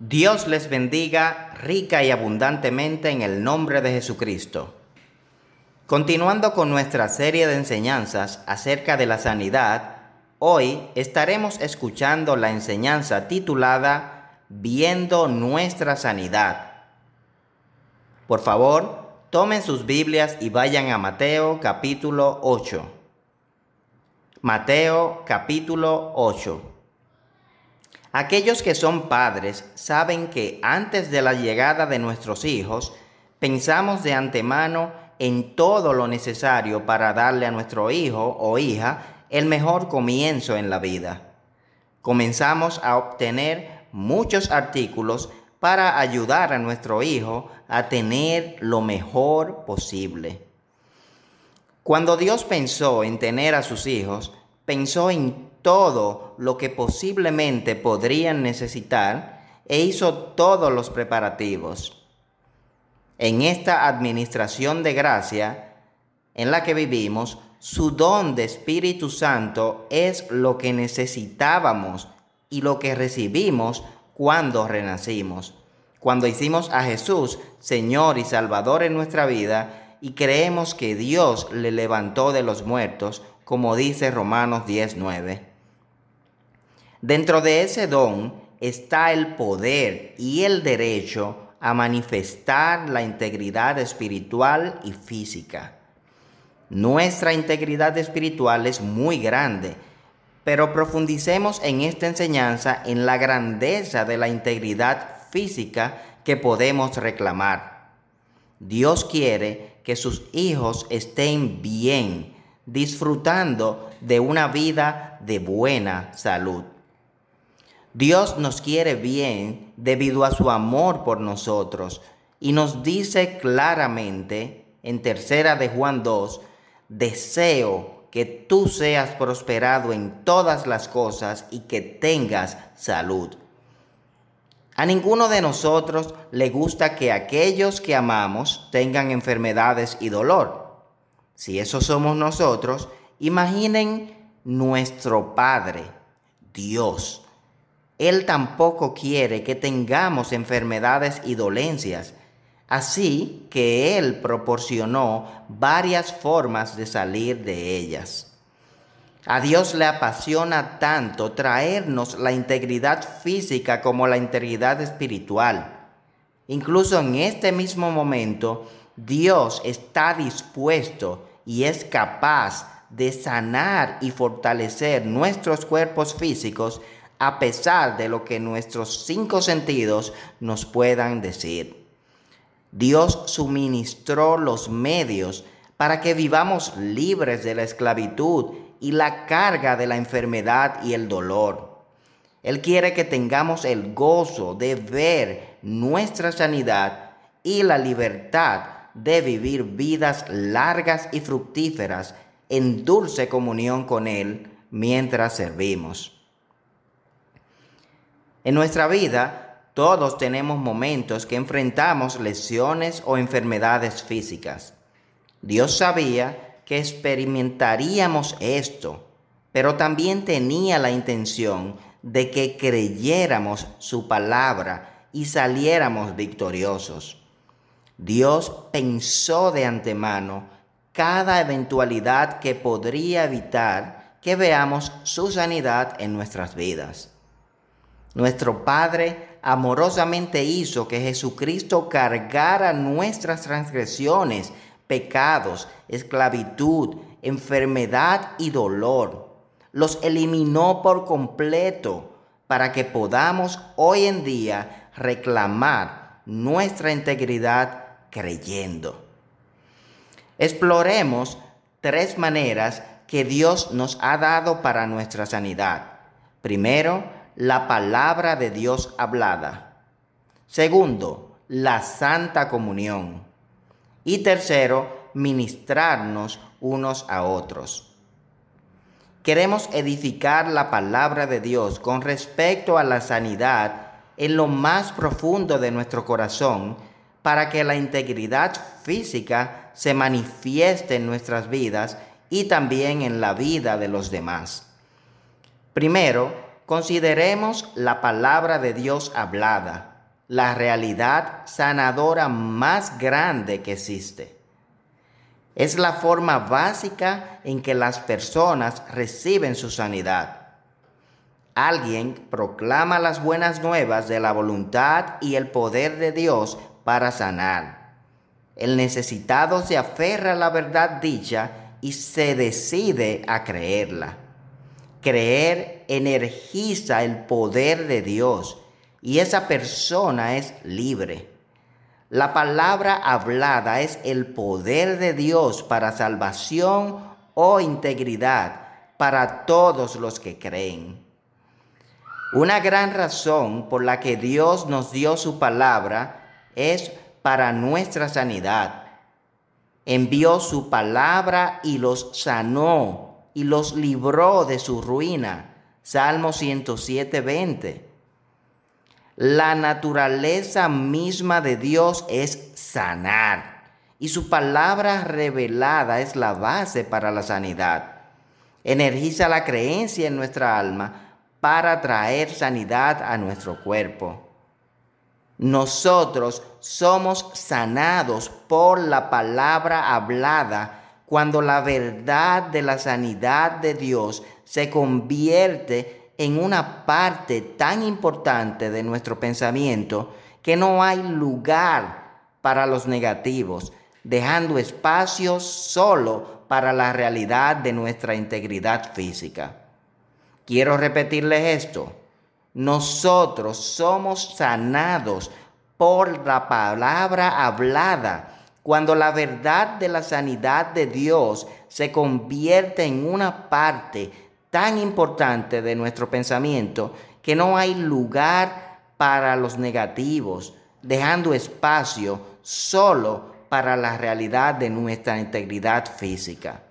Dios les bendiga rica y abundantemente en el nombre de Jesucristo. Continuando con nuestra serie de enseñanzas acerca de la sanidad, hoy estaremos escuchando la enseñanza titulada Viendo nuestra sanidad. Por favor, tomen sus Biblias y vayan a Mateo capítulo 8. Mateo capítulo 8. Aquellos que son padres saben que antes de la llegada de nuestros hijos, pensamos de antemano en todo lo necesario para darle a nuestro hijo o hija el mejor comienzo en la vida. Comenzamos a obtener muchos artículos para ayudar a nuestro hijo a tener lo mejor posible. Cuando Dios pensó en tener a sus hijos, pensó en todo lo que posiblemente podrían necesitar e hizo todos los preparativos. En esta administración de gracia en la que vivimos, su don de Espíritu Santo es lo que necesitábamos y lo que recibimos cuando renacimos, cuando hicimos a Jesús Señor y Salvador en nuestra vida y creemos que Dios le levantó de los muertos, como dice Romanos 19. Dentro de ese don está el poder y el derecho a manifestar la integridad espiritual y física. Nuestra integridad espiritual es muy grande, pero profundicemos en esta enseñanza en la grandeza de la integridad física que podemos reclamar. Dios quiere que sus hijos estén bien, disfrutando de una vida de buena salud. Dios nos quiere bien debido a su amor por nosotros y nos dice claramente en tercera de Juan 2, deseo que tú seas prosperado en todas las cosas y que tengas salud. A ninguno de nosotros le gusta que aquellos que amamos tengan enfermedades y dolor. Si eso somos nosotros, imaginen nuestro Padre, Dios él tampoco quiere que tengamos enfermedades y dolencias. Así que Él proporcionó varias formas de salir de ellas. A Dios le apasiona tanto traernos la integridad física como la integridad espiritual. Incluso en este mismo momento, Dios está dispuesto y es capaz de sanar y fortalecer nuestros cuerpos físicos a pesar de lo que nuestros cinco sentidos nos puedan decir. Dios suministró los medios para que vivamos libres de la esclavitud y la carga de la enfermedad y el dolor. Él quiere que tengamos el gozo de ver nuestra sanidad y la libertad de vivir vidas largas y fructíferas en dulce comunión con Él mientras servimos. En nuestra vida, todos tenemos momentos que enfrentamos lesiones o enfermedades físicas. Dios sabía que experimentaríamos esto, pero también tenía la intención de que creyéramos su palabra y saliéramos victoriosos. Dios pensó de antemano cada eventualidad que podría evitar que veamos su sanidad en nuestras vidas. Nuestro Padre amorosamente hizo que Jesucristo cargara nuestras transgresiones, pecados, esclavitud, enfermedad y dolor. Los eliminó por completo para que podamos hoy en día reclamar nuestra integridad creyendo. Exploremos tres maneras que Dios nos ha dado para nuestra sanidad. Primero, la palabra de Dios hablada. Segundo, la santa comunión. Y tercero, ministrarnos unos a otros. Queremos edificar la palabra de Dios con respecto a la sanidad en lo más profundo de nuestro corazón para que la integridad física se manifieste en nuestras vidas y también en la vida de los demás. Primero, consideremos la palabra de Dios hablada, la realidad sanadora más grande que existe. Es la forma básica en que las personas reciben su sanidad. Alguien proclama las buenas nuevas de la voluntad y el poder de Dios para sanar. El necesitado se aferra a la verdad dicha y se decide a creerla. Creer energiza el poder de Dios y esa persona es libre. La palabra hablada es el poder de Dios para salvación o integridad para todos los que creen. Una gran razón por la que Dios nos dio su palabra es para nuestra sanidad. Envió su palabra y los sanó y los libró de su ruina. Salmo 107, 20. La naturaleza misma de Dios es sanar y su palabra revelada es la base para la sanidad. Energiza la creencia en nuestra alma para traer sanidad a nuestro cuerpo. Nosotros somos sanados por la palabra hablada cuando la verdad de la sanidad de Dios se convierte en una parte tan importante de nuestro pensamiento que no hay lugar para los negativos, dejando espacio solo para la realidad de nuestra integridad física. Quiero repetirles esto. Nosotros somos sanados por la palabra hablada cuando la verdad de la sanidad de Dios se convierte en una parte tan importante de nuestro pensamiento que no hay lugar para los negativos, dejando espacio solo para la realidad de nuestra integridad física.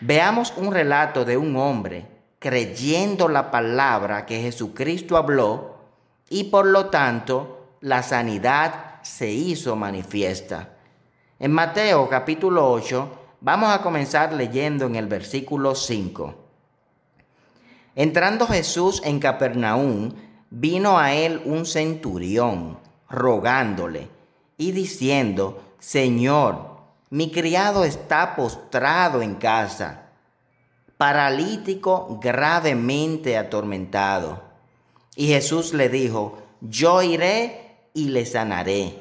Veamos un relato de un hombre creyendo la palabra que Jesucristo habló y por lo tanto la sanidad se hizo manifiesta. En Mateo capítulo 8 vamos a comenzar leyendo en el versículo 5. Entrando Jesús en Capernaum, vino a él un centurión, rogándole y diciendo, Señor, mi criado está postrado en casa, paralítico gravemente atormentado. Y Jesús le dijo, yo iré y le sanaré.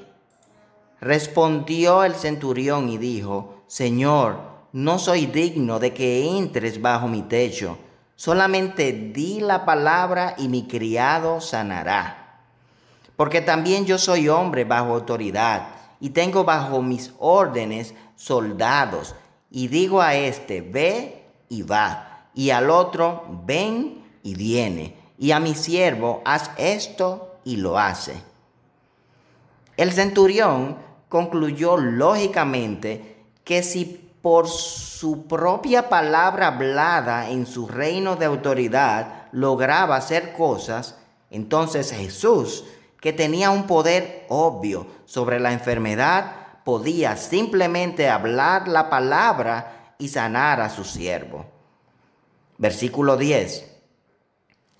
Respondió el centurión y dijo, Señor, no soy digno de que entres bajo mi techo, solamente di la palabra y mi criado sanará. Porque también yo soy hombre bajo autoridad y tengo bajo mis órdenes soldados, y digo a este, ve y va, y al otro, ven y viene, y a mi siervo, haz esto y lo hace. El centurión concluyó lógicamente que si por su propia palabra hablada en su reino de autoridad lograba hacer cosas, entonces Jesús que tenía un poder obvio sobre la enfermedad, podía simplemente hablar la palabra y sanar a su siervo. Versículo 10.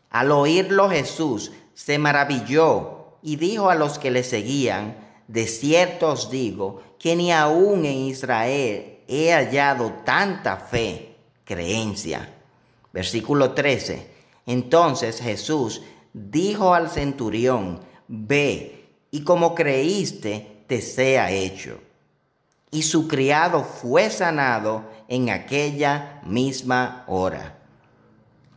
Al oírlo Jesús se maravilló y dijo a los que le seguían, de cierto os digo que ni aún en Israel he hallado tanta fe, creencia. Versículo 13. Entonces Jesús dijo al centurión, ve, y como creíste, te sea hecho. Y su criado fue sanado en aquella misma hora.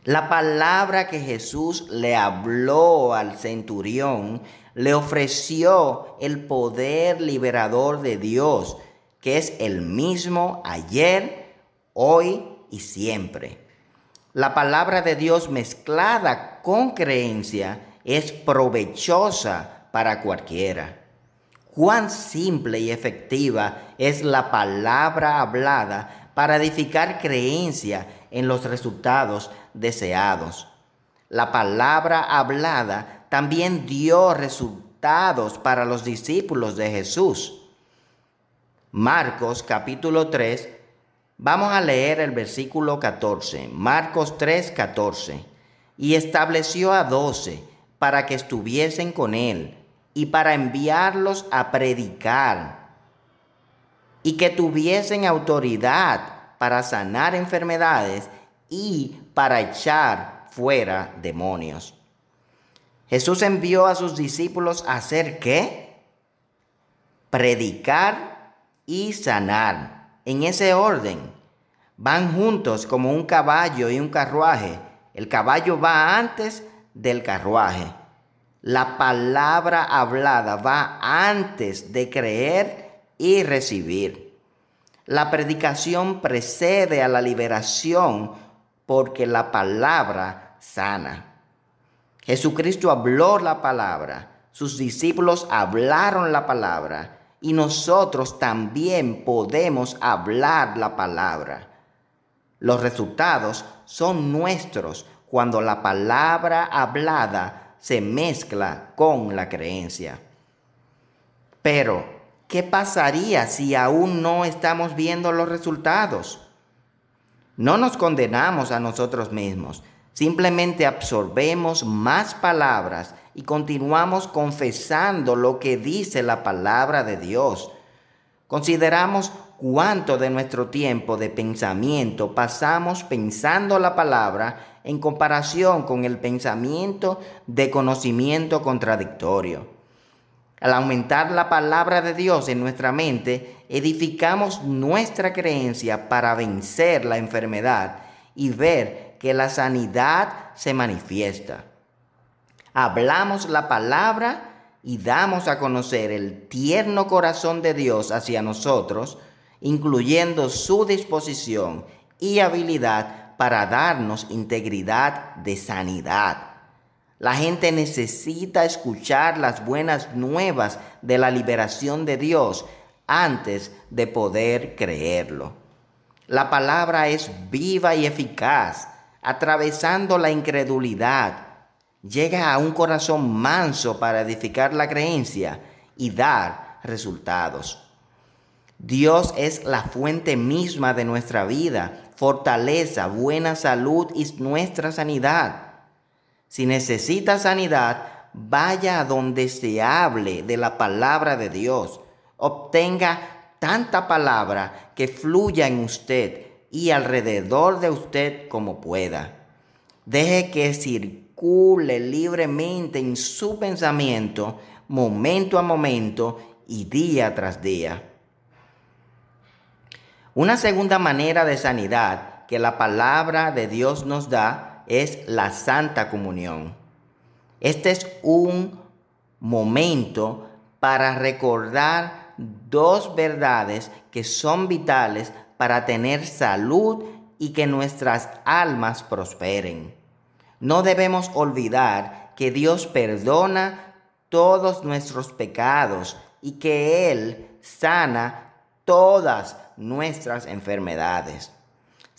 La palabra que Jesús le habló al centurión le ofreció el poder liberador de Dios, que es el mismo ayer, hoy y siempre. La palabra de Dios mezclada con creencia es provechosa para cualquiera. Cuán simple y efectiva es la palabra hablada para edificar creencia en los resultados deseados. La palabra hablada también dio resultados para los discípulos de Jesús. Marcos capítulo 3, vamos a leer el versículo 14. Marcos 3, 14. y estableció a doce para que estuviesen con él y para enviarlos a predicar y que tuviesen autoridad para sanar enfermedades y para echar fuera demonios. Jesús envió a sus discípulos a hacer qué? Predicar y sanar. En ese orden. Van juntos como un caballo y un carruaje. El caballo va antes del carruaje. La palabra hablada va antes de creer y recibir. La predicación precede a la liberación porque la palabra sana. Jesucristo habló la palabra, sus discípulos hablaron la palabra y nosotros también podemos hablar la palabra. Los resultados son nuestros cuando la palabra hablada se mezcla con la creencia. Pero, ¿qué pasaría si aún no estamos viendo los resultados? No nos condenamos a nosotros mismos, simplemente absorbemos más palabras y continuamos confesando lo que dice la palabra de Dios. Consideramos cuánto de nuestro tiempo de pensamiento pasamos pensando la palabra en comparación con el pensamiento de conocimiento contradictorio. Al aumentar la palabra de Dios en nuestra mente, edificamos nuestra creencia para vencer la enfermedad y ver que la sanidad se manifiesta. Hablamos la palabra y damos a conocer el tierno corazón de Dios hacia nosotros, incluyendo su disposición y habilidad para darnos integridad de sanidad. La gente necesita escuchar las buenas nuevas de la liberación de Dios antes de poder creerlo. La palabra es viva y eficaz, atravesando la incredulidad llega a un corazón manso para edificar la creencia y dar resultados. Dios es la fuente misma de nuestra vida, fortaleza, buena salud y nuestra sanidad. Si necesita sanidad, vaya a donde se hable de la palabra de Dios. Obtenga tanta palabra que fluya en usted y alrededor de usted como pueda. Deje que circule libremente en su pensamiento, momento a momento y día tras día. Una segunda manera de sanidad que la palabra de Dios nos da es la Santa Comunión. Este es un momento para recordar dos verdades que son vitales para tener salud y que nuestras almas prosperen. No debemos olvidar que Dios perdona todos nuestros pecados y que Él sana todas nuestras enfermedades.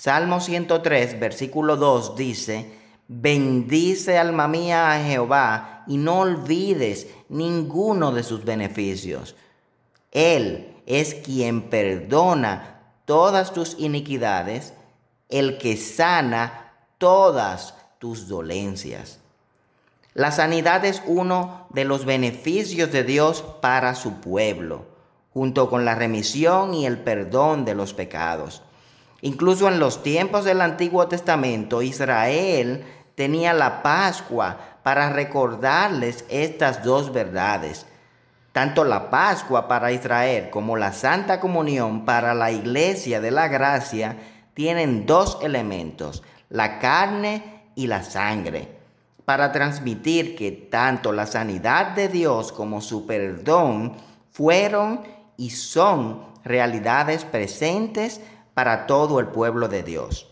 Salmo 103, versículo 2 dice, Bendice alma mía a Jehová y no olvides ninguno de sus beneficios. Él es quien perdona todas tus iniquidades, el que sana todas tus dolencias. La sanidad es uno de los beneficios de Dios para su pueblo, junto con la remisión y el perdón de los pecados. Incluso en los tiempos del Antiguo Testamento, Israel tenía la Pascua para recordarles estas dos verdades. Tanto la Pascua para Israel como la Santa Comunión para la Iglesia de la Gracia tienen dos elementos, la carne y la sangre, para transmitir que tanto la sanidad de Dios como su perdón fueron y son realidades presentes para todo el pueblo de Dios.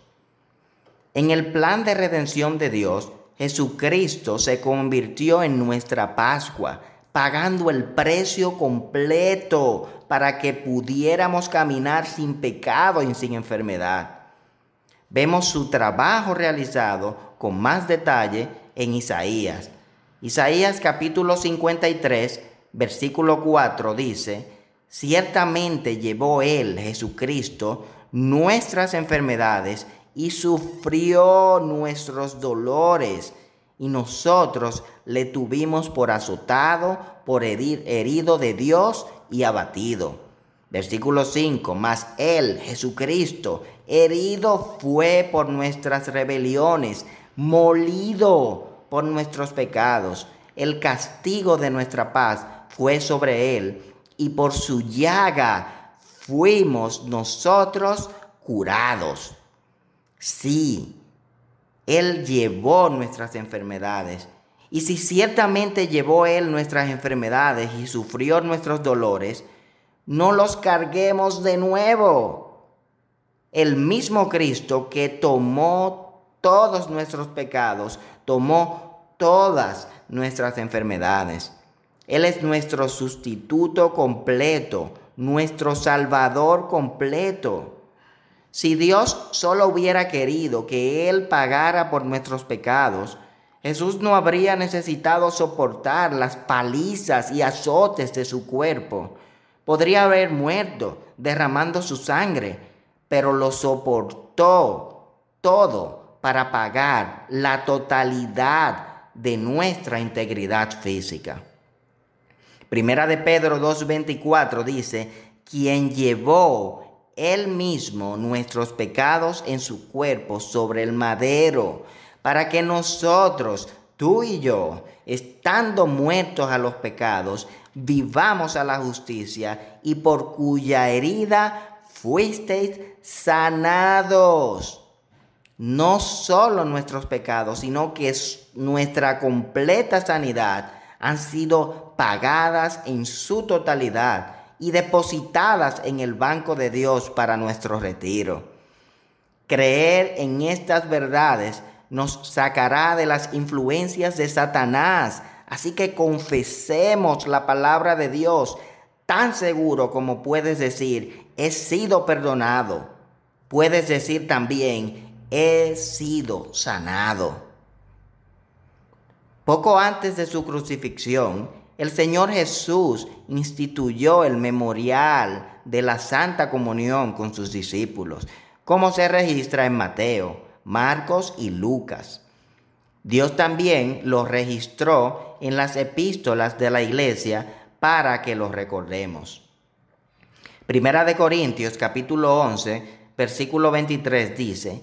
En el plan de redención de Dios, Jesucristo se convirtió en nuestra Pascua, pagando el precio completo para que pudiéramos caminar sin pecado y sin enfermedad. Vemos su trabajo realizado con más detalle en Isaías. Isaías capítulo 53, versículo 4 dice, ciertamente llevó Él, Jesucristo, nuestras enfermedades y sufrió nuestros dolores, y nosotros le tuvimos por azotado, por herido de Dios y abatido. Versículo 5, mas Él, Jesucristo, herido fue por nuestras rebeliones, molido por nuestros pecados. El castigo de nuestra paz fue sobre Él, y por su llaga fuimos nosotros curados. Sí, Él llevó nuestras enfermedades. Y si ciertamente llevó Él nuestras enfermedades y sufrió nuestros dolores, no los carguemos de nuevo. El mismo Cristo que tomó todos nuestros pecados, tomó todas nuestras enfermedades. Él es nuestro sustituto completo, nuestro Salvador completo. Si Dios solo hubiera querido que Él pagara por nuestros pecados, Jesús no habría necesitado soportar las palizas y azotes de su cuerpo. Podría haber muerto derramando su sangre, pero lo soportó todo para pagar la totalidad de nuestra integridad física. Primera de Pedro 2.24 dice, quien llevó él mismo nuestros pecados en su cuerpo sobre el madero, para que nosotros, tú y yo, estando muertos a los pecados, vivamos a la justicia y por cuya herida fuisteis sanados. No solo nuestros pecados, sino que nuestra completa sanidad han sido pagadas en su totalidad y depositadas en el banco de Dios para nuestro retiro. Creer en estas verdades nos sacará de las influencias de Satanás. Así que confesemos la palabra de Dios tan seguro como puedes decir, he sido perdonado. Puedes decir también, he sido sanado. Poco antes de su crucifixión, el Señor Jesús instituyó el memorial de la Santa Comunión con sus discípulos, como se registra en Mateo, Marcos y Lucas. Dios también lo registró en las epístolas de la iglesia para que lo recordemos. Primera de Corintios capítulo 11, versículo 23 dice,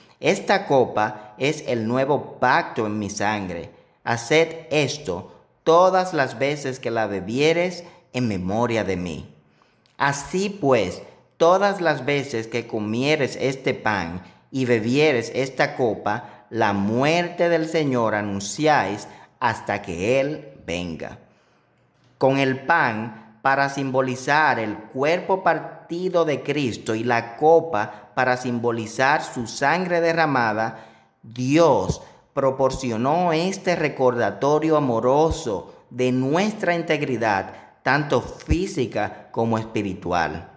esta copa es el nuevo pacto en mi sangre, haced esto todas las veces que la bebieres en memoria de mí. Así pues, todas las veces que comieres este pan y bebieres esta copa, la muerte del Señor anunciáis hasta que Él venga. Con el pan para simbolizar el cuerpo partido de Cristo y la copa para simbolizar su sangre derramada, Dios proporcionó este recordatorio amoroso de nuestra integridad, tanto física como espiritual.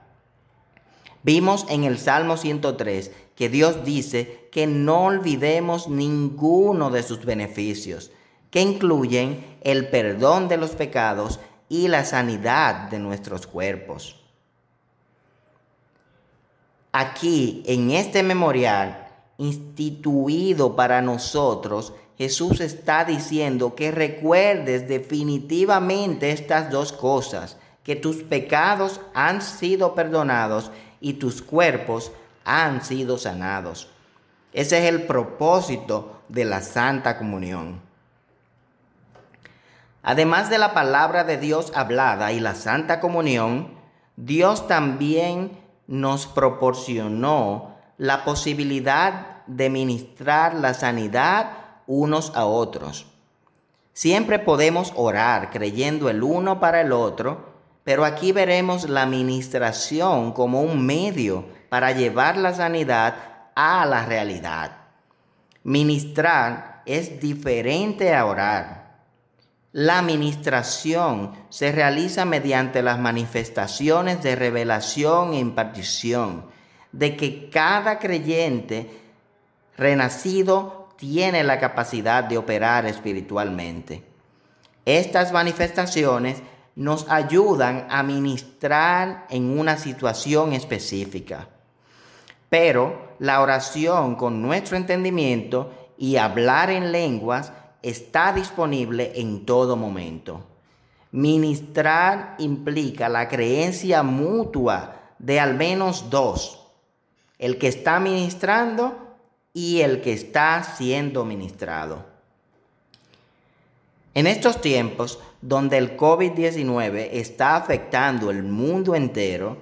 Vimos en el Salmo 103 que Dios dice que no olvidemos ninguno de sus beneficios, que incluyen el perdón de los pecados y la sanidad de nuestros cuerpos. Aquí, en este memorial, instituido para nosotros, Jesús está diciendo que recuerdes definitivamente estas dos cosas, que tus pecados han sido perdonados y tus cuerpos han sido sanados. Ese es el propósito de la Santa Comunión. Además de la palabra de Dios hablada y la Santa Comunión, Dios también nos proporcionó la posibilidad de ministrar la sanidad unos a otros. Siempre podemos orar creyendo el uno para el otro, pero aquí veremos la ministración como un medio para llevar la sanidad a la realidad. Ministrar es diferente a orar. La ministración se realiza mediante las manifestaciones de revelación e impartición, de que cada creyente renacido tiene la capacidad de operar espiritualmente. Estas manifestaciones nos ayudan a ministrar en una situación específica. Pero la oración con nuestro entendimiento y hablar en lenguas está disponible en todo momento. Ministrar implica la creencia mutua de al menos dos, el que está ministrando y el que está siendo ministrado. En estos tiempos donde el COVID-19 está afectando el mundo entero,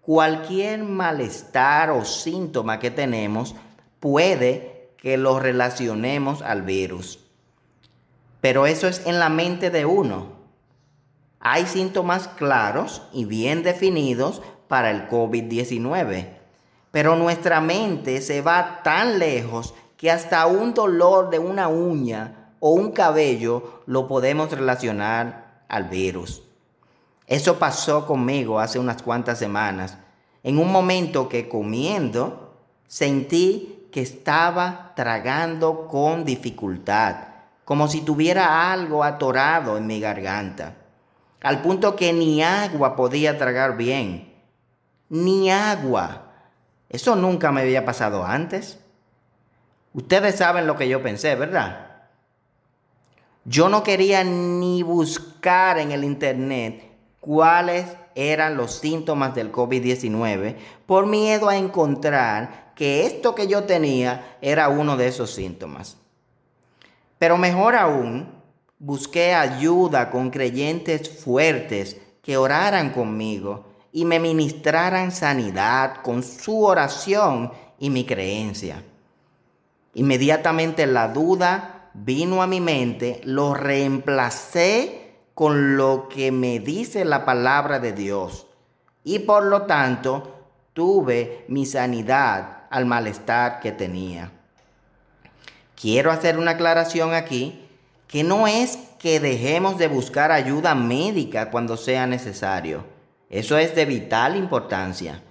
cualquier malestar o síntoma que tenemos puede que lo relacionemos al virus. Pero eso es en la mente de uno. Hay síntomas claros y bien definidos para el COVID-19, pero nuestra mente se va tan lejos que hasta un dolor de una uña o un cabello lo podemos relacionar al virus. Eso pasó conmigo hace unas cuantas semanas, en un momento que comiendo sentí que estaba tragando con dificultad como si tuviera algo atorado en mi garganta, al punto que ni agua podía tragar bien, ni agua. Eso nunca me había pasado antes. Ustedes saben lo que yo pensé, ¿verdad? Yo no quería ni buscar en el internet cuáles eran los síntomas del COVID-19 por miedo a encontrar que esto que yo tenía era uno de esos síntomas. Pero mejor aún, busqué ayuda con creyentes fuertes que oraran conmigo y me ministraran sanidad con su oración y mi creencia. Inmediatamente la duda vino a mi mente, lo reemplacé con lo que me dice la palabra de Dios y por lo tanto tuve mi sanidad al malestar que tenía. Quiero hacer una aclaración aquí, que no es que dejemos de buscar ayuda médica cuando sea necesario. Eso es de vital importancia.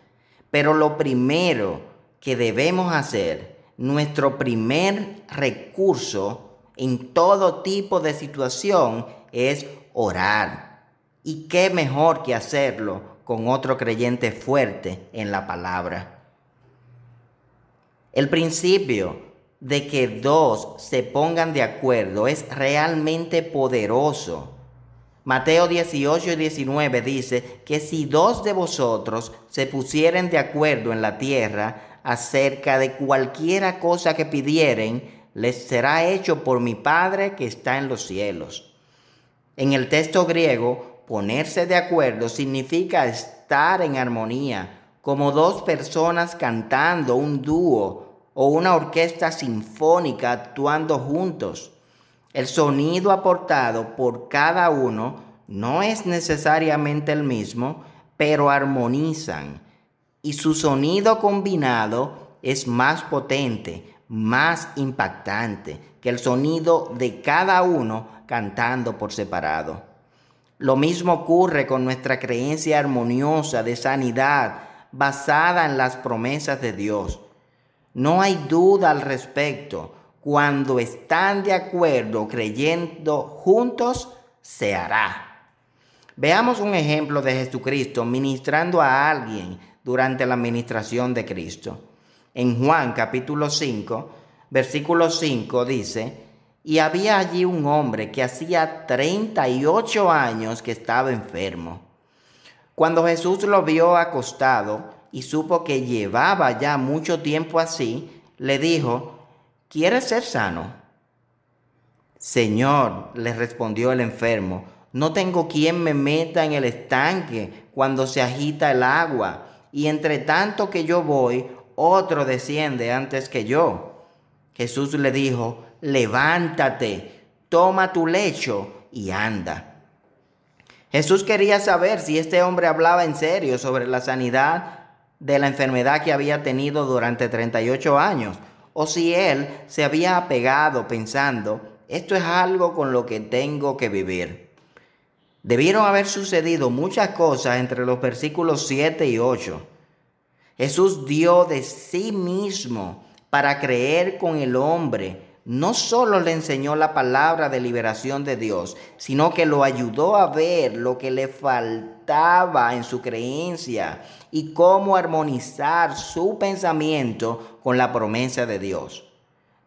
Pero lo primero que debemos hacer, nuestro primer recurso en todo tipo de situación es orar. ¿Y qué mejor que hacerlo con otro creyente fuerte en la palabra? El principio de que dos se pongan de acuerdo es realmente poderoso. Mateo 18 y 19 dice que si dos de vosotros se pusieren de acuerdo en la tierra acerca de cualquiera cosa que pidieren, les será hecho por mi Padre que está en los cielos. En el texto griego, ponerse de acuerdo significa estar en armonía, como dos personas cantando un dúo o una orquesta sinfónica actuando juntos. El sonido aportado por cada uno no es necesariamente el mismo, pero armonizan y su sonido combinado es más potente, más impactante que el sonido de cada uno cantando por separado. Lo mismo ocurre con nuestra creencia armoniosa de sanidad basada en las promesas de Dios. No hay duda al respecto. Cuando están de acuerdo creyendo juntos, se hará. Veamos un ejemplo de Jesucristo ministrando a alguien durante la administración de Cristo. En Juan capítulo 5, versículo 5 dice, y había allí un hombre que hacía 38 años que estaba enfermo. Cuando Jesús lo vio acostado, y supo que llevaba ya mucho tiempo así, le dijo, ¿quieres ser sano? Señor, le respondió el enfermo, no tengo quien me meta en el estanque cuando se agita el agua, y entre tanto que yo voy, otro desciende antes que yo. Jesús le dijo, levántate, toma tu lecho y anda. Jesús quería saber si este hombre hablaba en serio sobre la sanidad de la enfermedad que había tenido durante 38 años o si él se había apegado pensando, esto es algo con lo que tengo que vivir. Debieron haber sucedido muchas cosas entre los versículos 7 y 8. Jesús dio de sí mismo para creer con el hombre. No solo le enseñó la palabra de liberación de Dios, sino que lo ayudó a ver lo que le faltaba en su creencia y cómo armonizar su pensamiento con la promesa de Dios.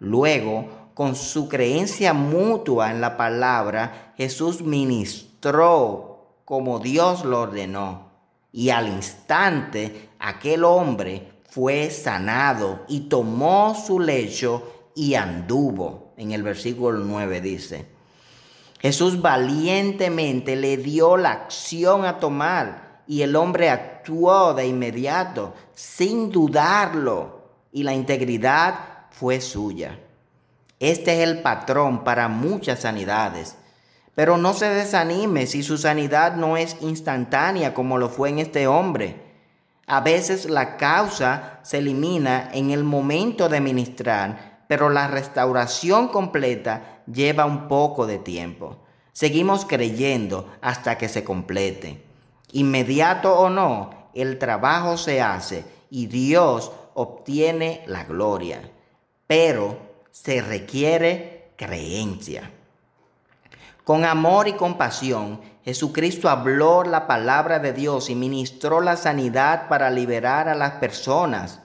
Luego, con su creencia mutua en la palabra, Jesús ministró como Dios lo ordenó. Y al instante aquel hombre fue sanado y tomó su lecho y anduvo. En el versículo 9 dice. Jesús valientemente le dio la acción a tomar y el hombre actuó de inmediato, sin dudarlo, y la integridad fue suya. Este es el patrón para muchas sanidades. Pero no se desanime si su sanidad no es instantánea como lo fue en este hombre. A veces la causa se elimina en el momento de ministrar, pero la restauración completa lleva un poco de tiempo. Seguimos creyendo hasta que se complete. Inmediato o no, el trabajo se hace y Dios obtiene la gloria, pero se requiere creencia. Con amor y compasión, Jesucristo habló la palabra de Dios y ministró la sanidad para liberar a las personas.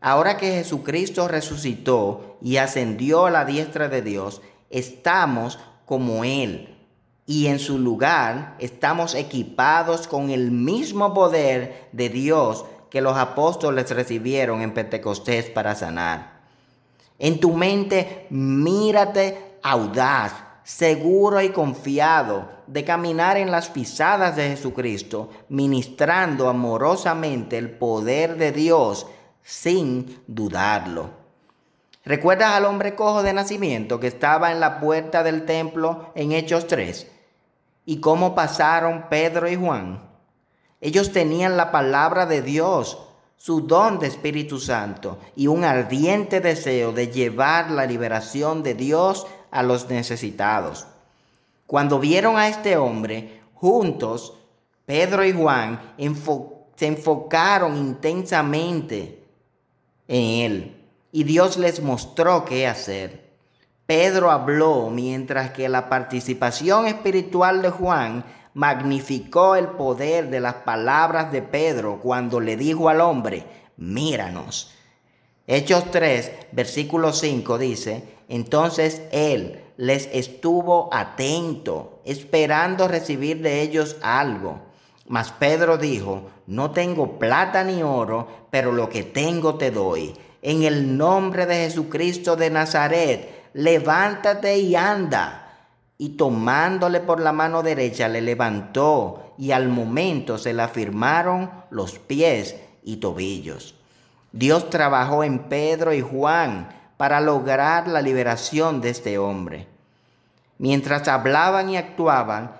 Ahora que Jesucristo resucitó y ascendió a la diestra de Dios, estamos como Él, y en su lugar estamos equipados con el mismo poder de Dios que los apóstoles recibieron en Pentecostés para sanar. En tu mente mírate audaz, seguro y confiado de caminar en las pisadas de Jesucristo, ministrando amorosamente el poder de Dios sin dudarlo. ¿Recuerdas al hombre cojo de nacimiento que estaba en la puerta del templo en Hechos 3? y cómo pasaron Pedro y Juan. Ellos tenían la palabra de Dios, su don de Espíritu Santo y un ardiente deseo de llevar la liberación de Dios a los necesitados. Cuando vieron a este hombre, juntos, Pedro y Juan se enfocaron intensamente en él y Dios les mostró qué hacer. Pedro habló mientras que la participación espiritual de Juan magnificó el poder de las palabras de Pedro cuando le dijo al hombre, míranos. Hechos 3, versículo 5 dice, entonces él les estuvo atento, esperando recibir de ellos algo. Mas Pedro dijo, no tengo plata ni oro, pero lo que tengo te doy. En el nombre de Jesucristo de Nazaret, levántate y anda. Y tomándole por la mano derecha le levantó y al momento se le afirmaron los pies y tobillos. Dios trabajó en Pedro y Juan para lograr la liberación de este hombre. Mientras hablaban y actuaban,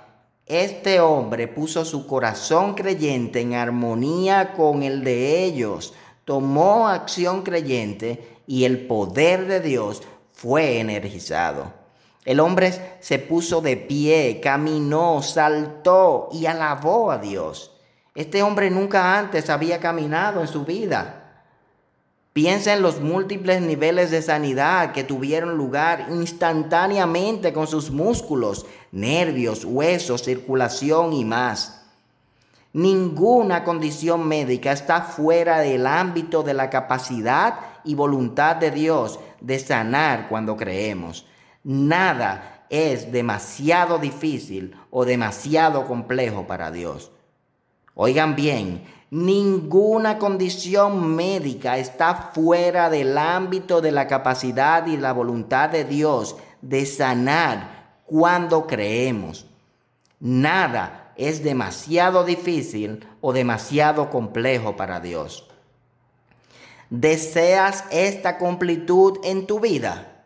este hombre puso su corazón creyente en armonía con el de ellos, tomó acción creyente y el poder de Dios fue energizado. El hombre se puso de pie, caminó, saltó y alabó a Dios. Este hombre nunca antes había caminado en su vida. Piensa en los múltiples niveles de sanidad que tuvieron lugar instantáneamente con sus músculos, nervios, huesos, circulación y más. Ninguna condición médica está fuera del ámbito de la capacidad y voluntad de Dios de sanar cuando creemos. Nada es demasiado difícil o demasiado complejo para Dios. Oigan bien, ninguna condición médica está fuera del ámbito de la capacidad y la voluntad de Dios de sanar cuando creemos. Nada es demasiado difícil o demasiado complejo para Dios. ¿Deseas esta completud en tu vida?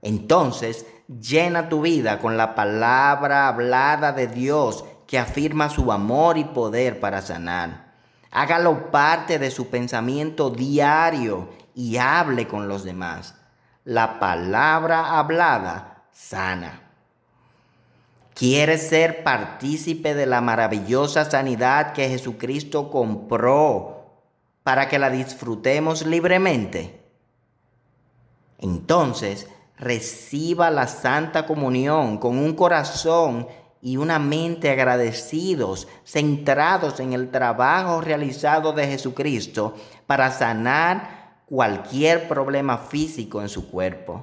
Entonces, llena tu vida con la palabra hablada de Dios que afirma su amor y poder para sanar. Hágalo parte de su pensamiento diario y hable con los demás. La palabra hablada sana. ¿Quieres ser partícipe de la maravillosa sanidad que Jesucristo compró para que la disfrutemos libremente? Entonces, reciba la Santa Comunión con un corazón y una mente agradecidos, centrados en el trabajo realizado de Jesucristo para sanar cualquier problema físico en su cuerpo.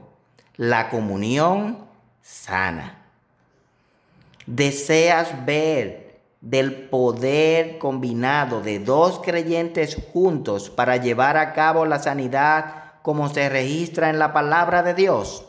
La comunión sana. ¿Deseas ver del poder combinado de dos creyentes juntos para llevar a cabo la sanidad como se registra en la palabra de Dios?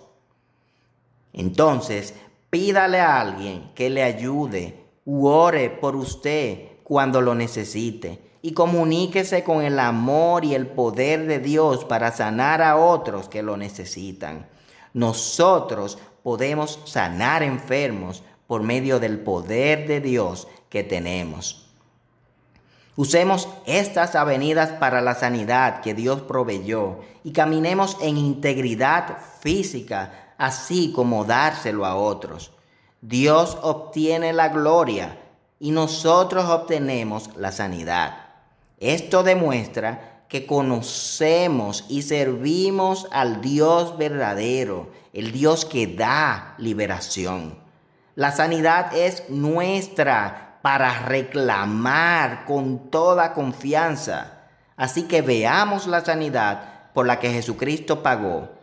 Entonces, Pídale a alguien que le ayude u ore por usted cuando lo necesite y comuníquese con el amor y el poder de Dios para sanar a otros que lo necesitan. Nosotros podemos sanar enfermos por medio del poder de Dios que tenemos. Usemos estas avenidas para la sanidad que Dios proveyó y caminemos en integridad física así como dárselo a otros. Dios obtiene la gloria y nosotros obtenemos la sanidad. Esto demuestra que conocemos y servimos al Dios verdadero, el Dios que da liberación. La sanidad es nuestra para reclamar con toda confianza. Así que veamos la sanidad por la que Jesucristo pagó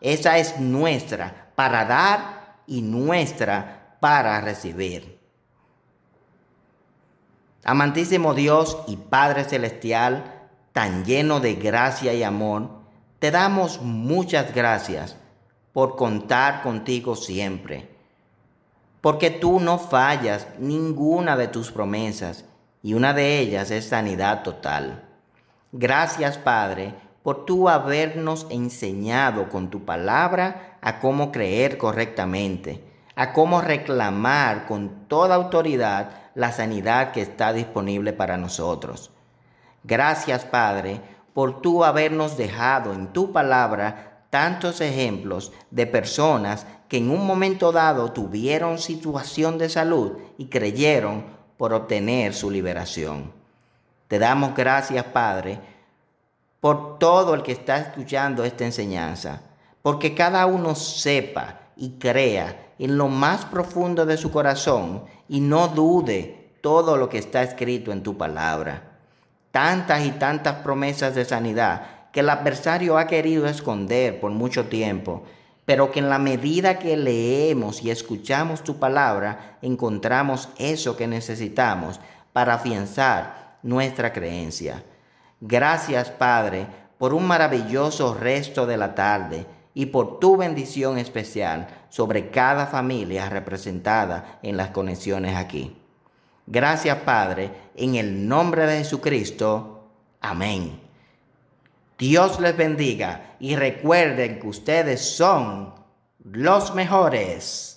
esa es nuestra para dar y nuestra para recibir. Amantísimo Dios y Padre Celestial, tan lleno de gracia y amor, te damos muchas gracias por contar contigo siempre, porque tú no fallas ninguna de tus promesas y una de ellas es sanidad total. Gracias Padre por tú habernos enseñado con tu palabra a cómo creer correctamente, a cómo reclamar con toda autoridad la sanidad que está disponible para nosotros. Gracias, Padre, por tú habernos dejado en tu palabra tantos ejemplos de personas que en un momento dado tuvieron situación de salud y creyeron por obtener su liberación. Te damos gracias, Padre, por todo el que está escuchando esta enseñanza, porque cada uno sepa y crea en lo más profundo de su corazón y no dude todo lo que está escrito en tu palabra. Tantas y tantas promesas de sanidad que el adversario ha querido esconder por mucho tiempo, pero que en la medida que leemos y escuchamos tu palabra, encontramos eso que necesitamos para afianzar nuestra creencia. Gracias, Padre, por un maravilloso resto de la tarde y por tu bendición especial sobre cada familia representada en las conexiones aquí. Gracias, Padre, en el nombre de Jesucristo. Amén. Dios les bendiga y recuerden que ustedes son los mejores.